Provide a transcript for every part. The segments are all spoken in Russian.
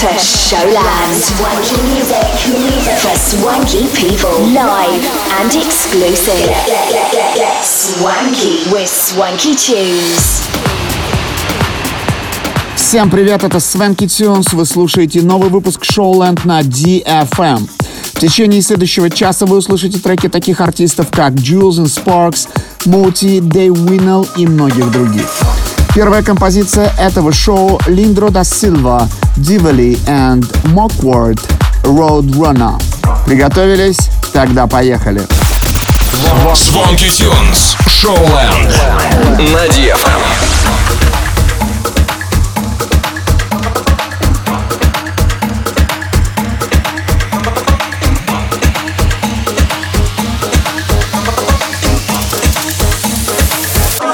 to Showland. Swanky music for swanky people. Live and exclusive. Swanky with Swanky Tunes. Всем привет, это Свенки Тюнс. Вы слушаете новый выпуск Showland на DFM. В течение следующего часа вы услышите треки таких артистов, как Jules and Sparks, Moti, Day Winnell и многих других. Первая композиция этого шоу Линдро да Силва, Дивали and Mockward Roadrunner. Приготовились? Тогда поехали. Звонки Тюнс. Шоуленд. На DFM.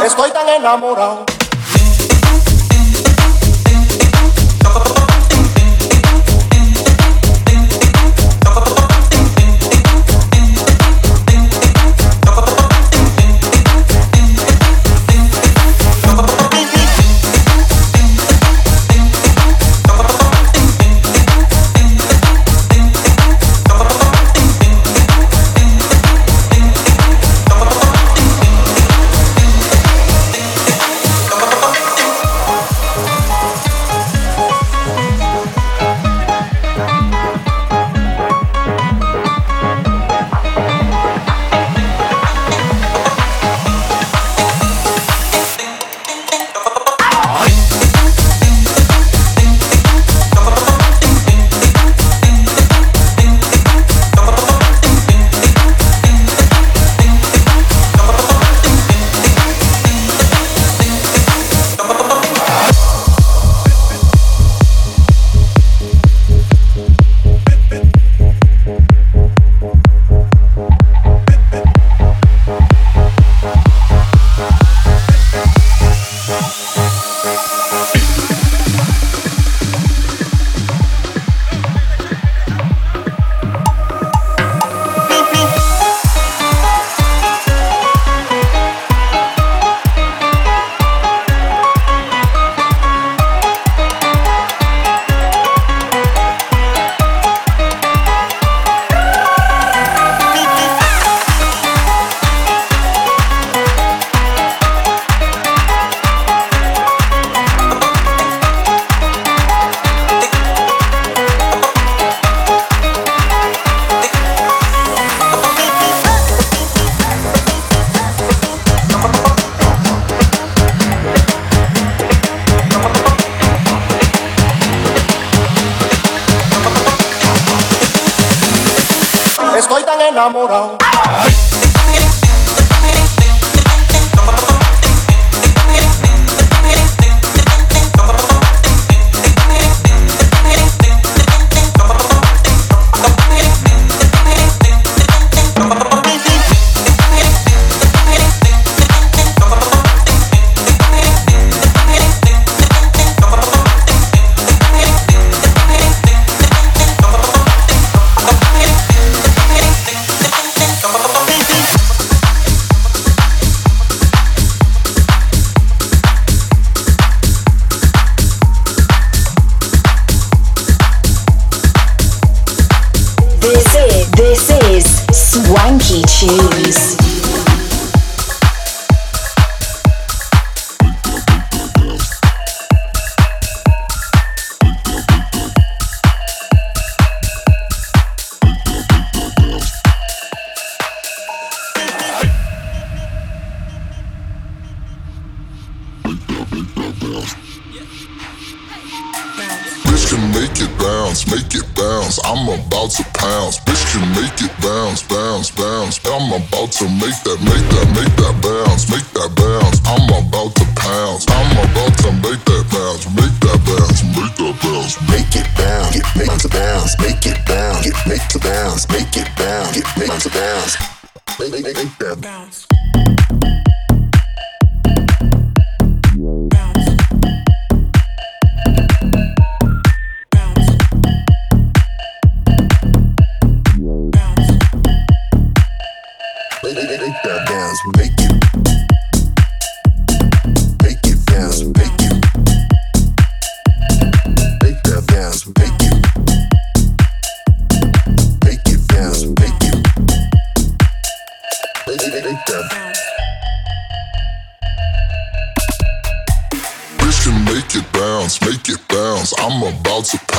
Estoy tan enamorado.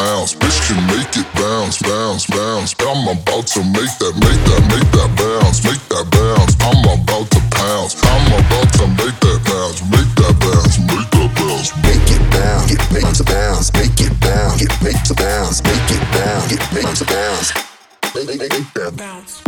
bounce. Bitch can make it bounce, bounce, bounce. I'm about to make that, make that, make that bounce, make that bounce. I'm about to pounce. I'm about to make that bounce, make that bounce, make that bounce. Make it bounce, get make to bounce, make it bounce, get make to bounce, make it bounce, get make to bounce. Make, make, bounce.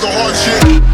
the hard shit.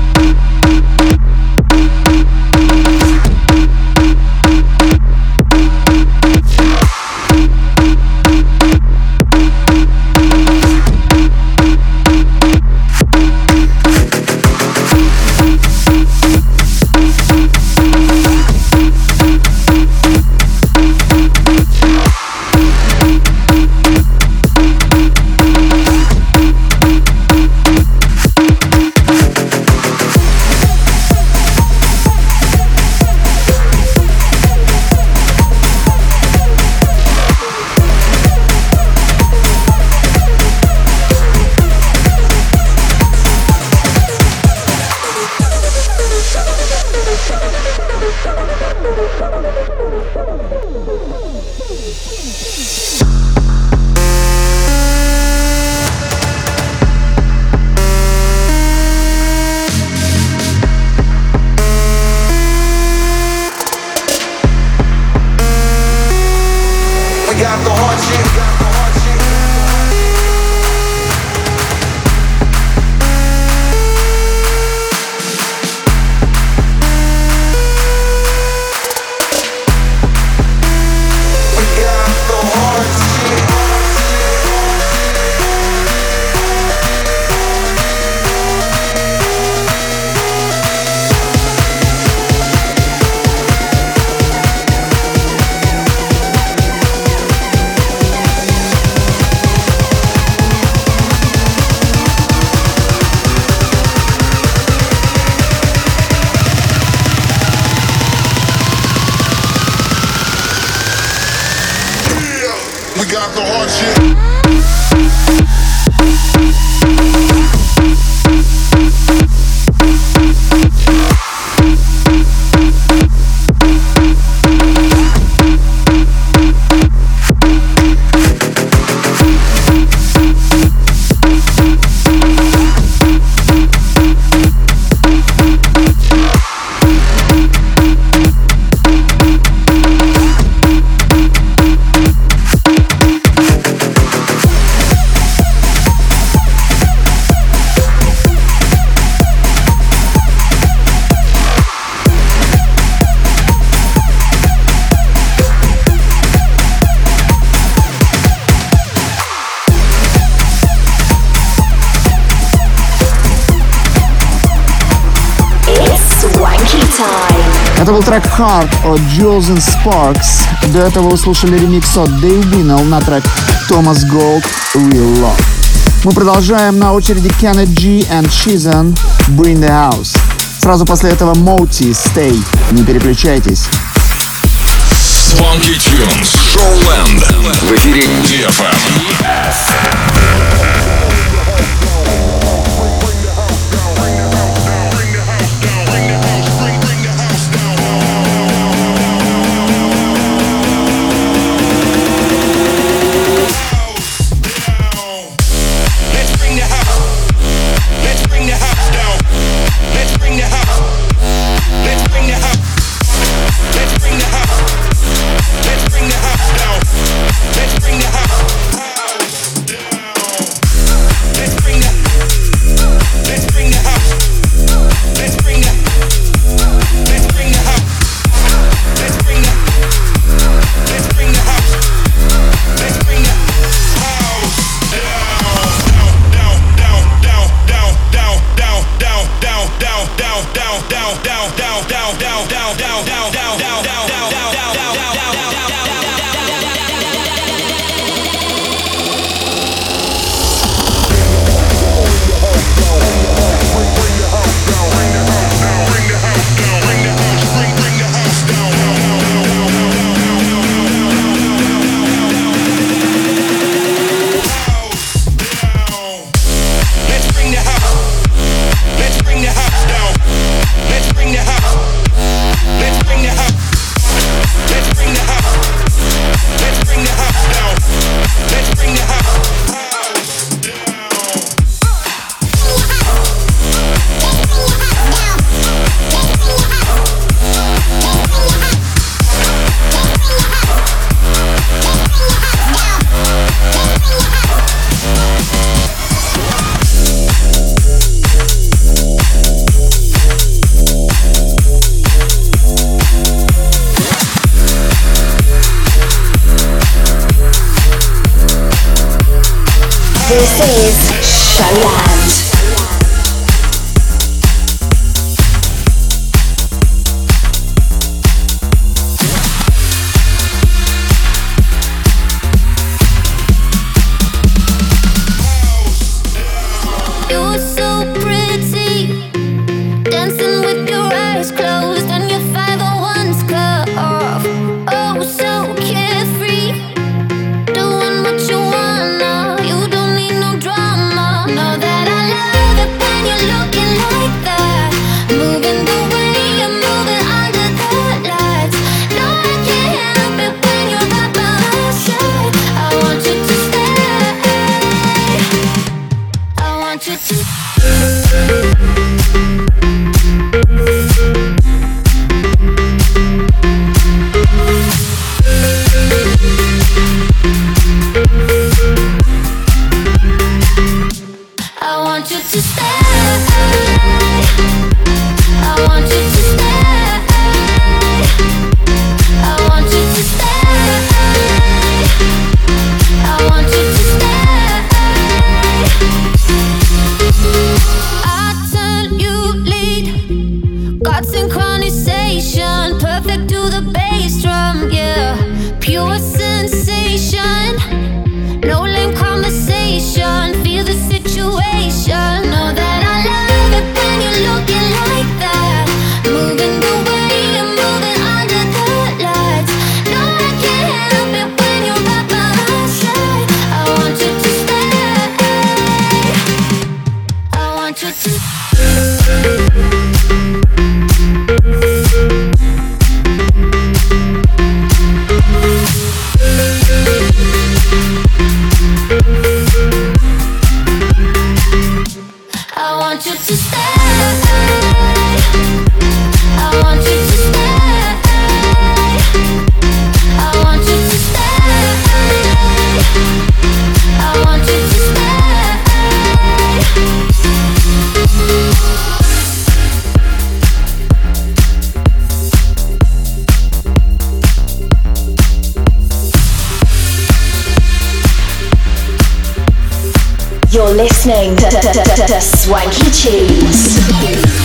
Heart от Jules and Sparks. До этого вы слушали ремикс от Dave Winnell на трек Thomas Gold Real Love. Мы продолжаем на очереди Kenneth G and Shizen Bring the House. Сразу после этого Moti Stay. Не переключайтесь. Funky Tunes. Showland. В эфире DFM. listening to Swanky Cheese.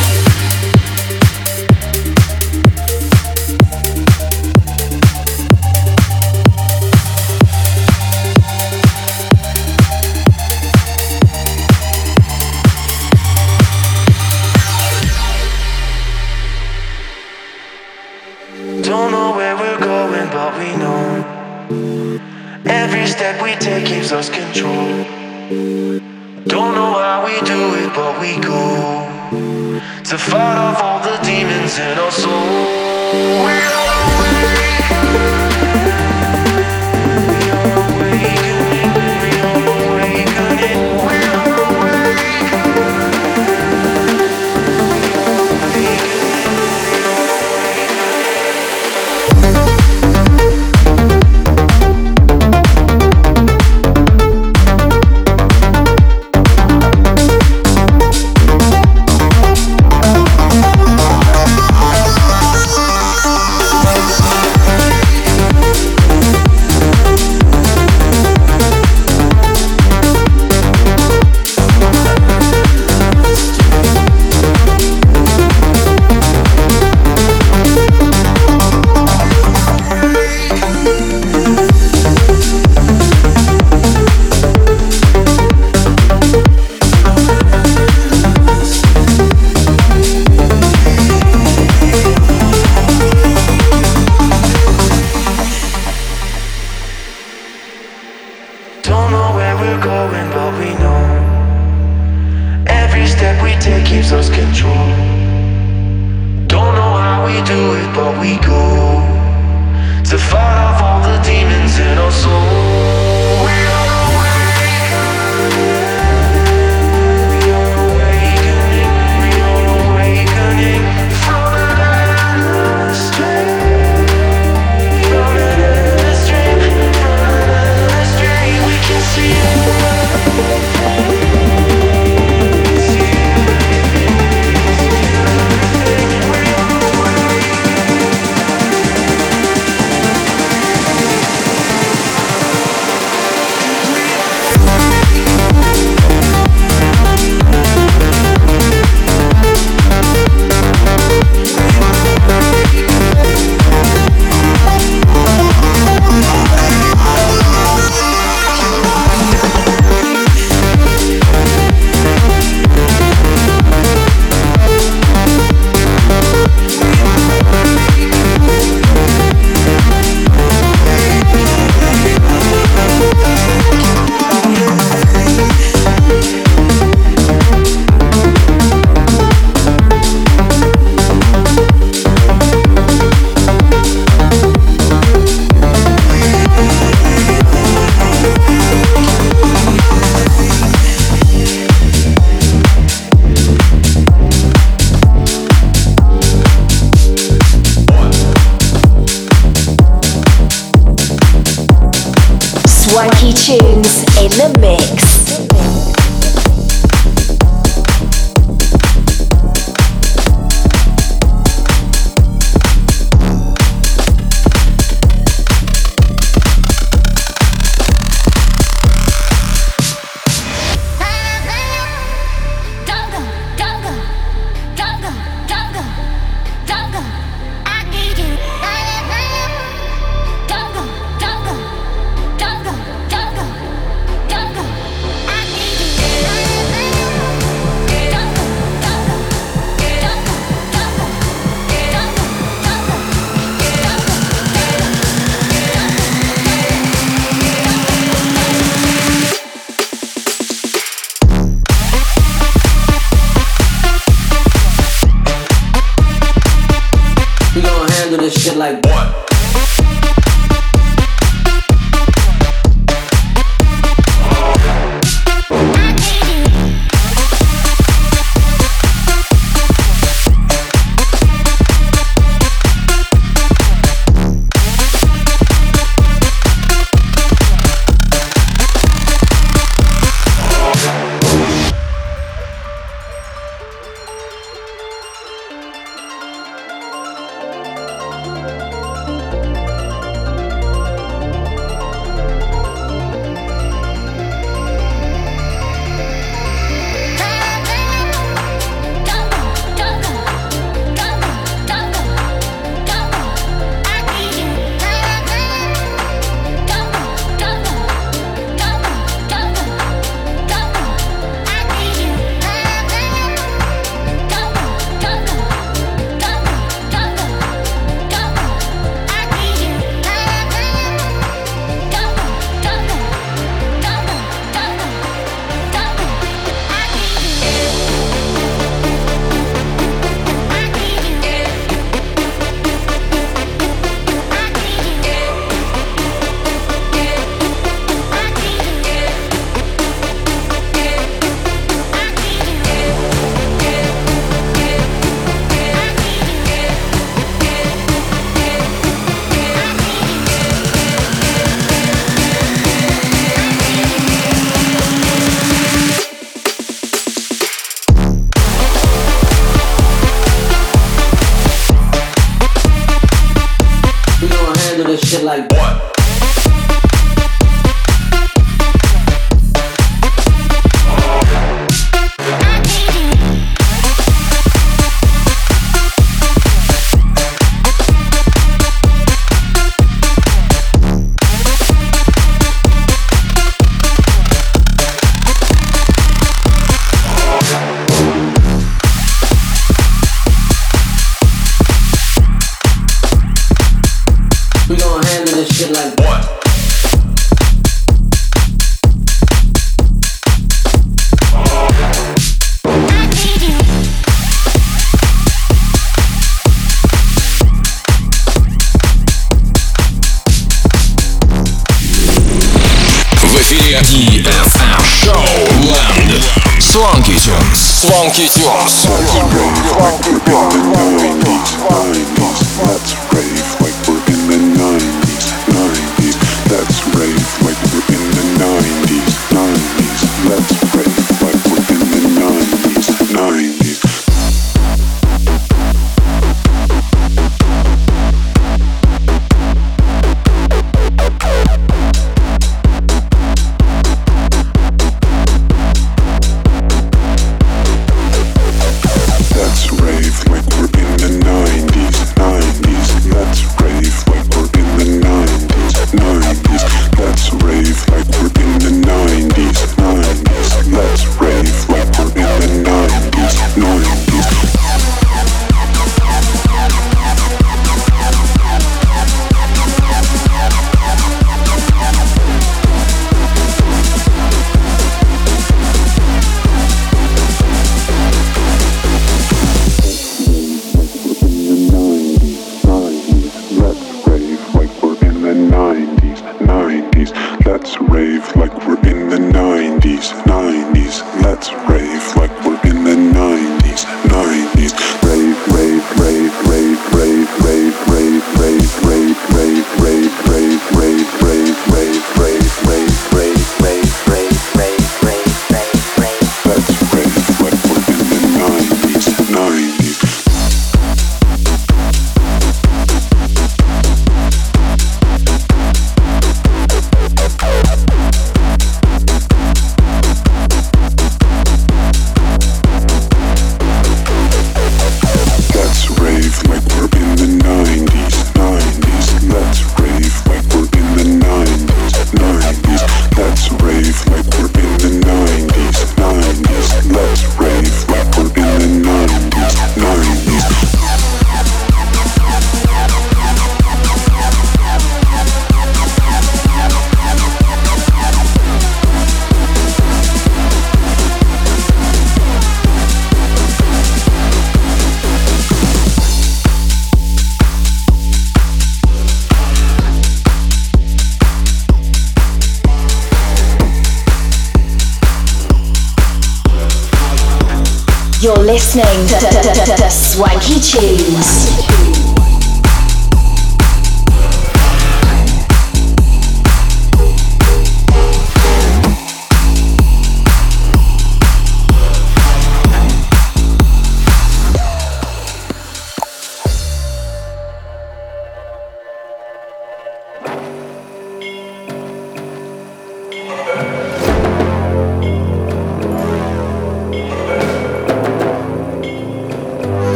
Listening to, to, to, Swanky Tunes.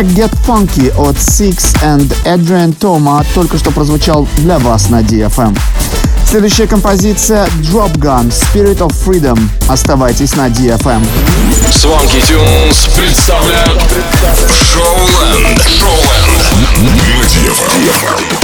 Трек Get Funky от Six and Adrian Toma только что прозвучал для вас на DFM. Следующая композиция Drop Gun Spirit of Freedom. Оставайтесь на DFM. Swanky Tunes представляют Шоуленд. Шоуленд. На DFM.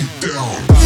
It down.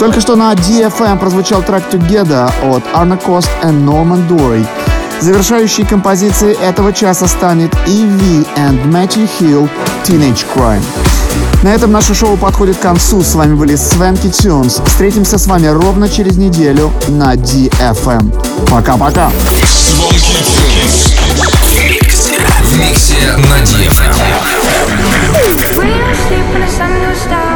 Только что на DFM прозвучал трек Together от Arna Cost и Norman Dory. Завершающей композицией этого часа станет EV and Matthew Hill Teenage Crime. На этом наше шоу подходит к концу. С вами были Свенки Тюнс. Встретимся с вами ровно через неделю на DFM. Пока-пока. В миксе на DFM. sleep when the sun goes down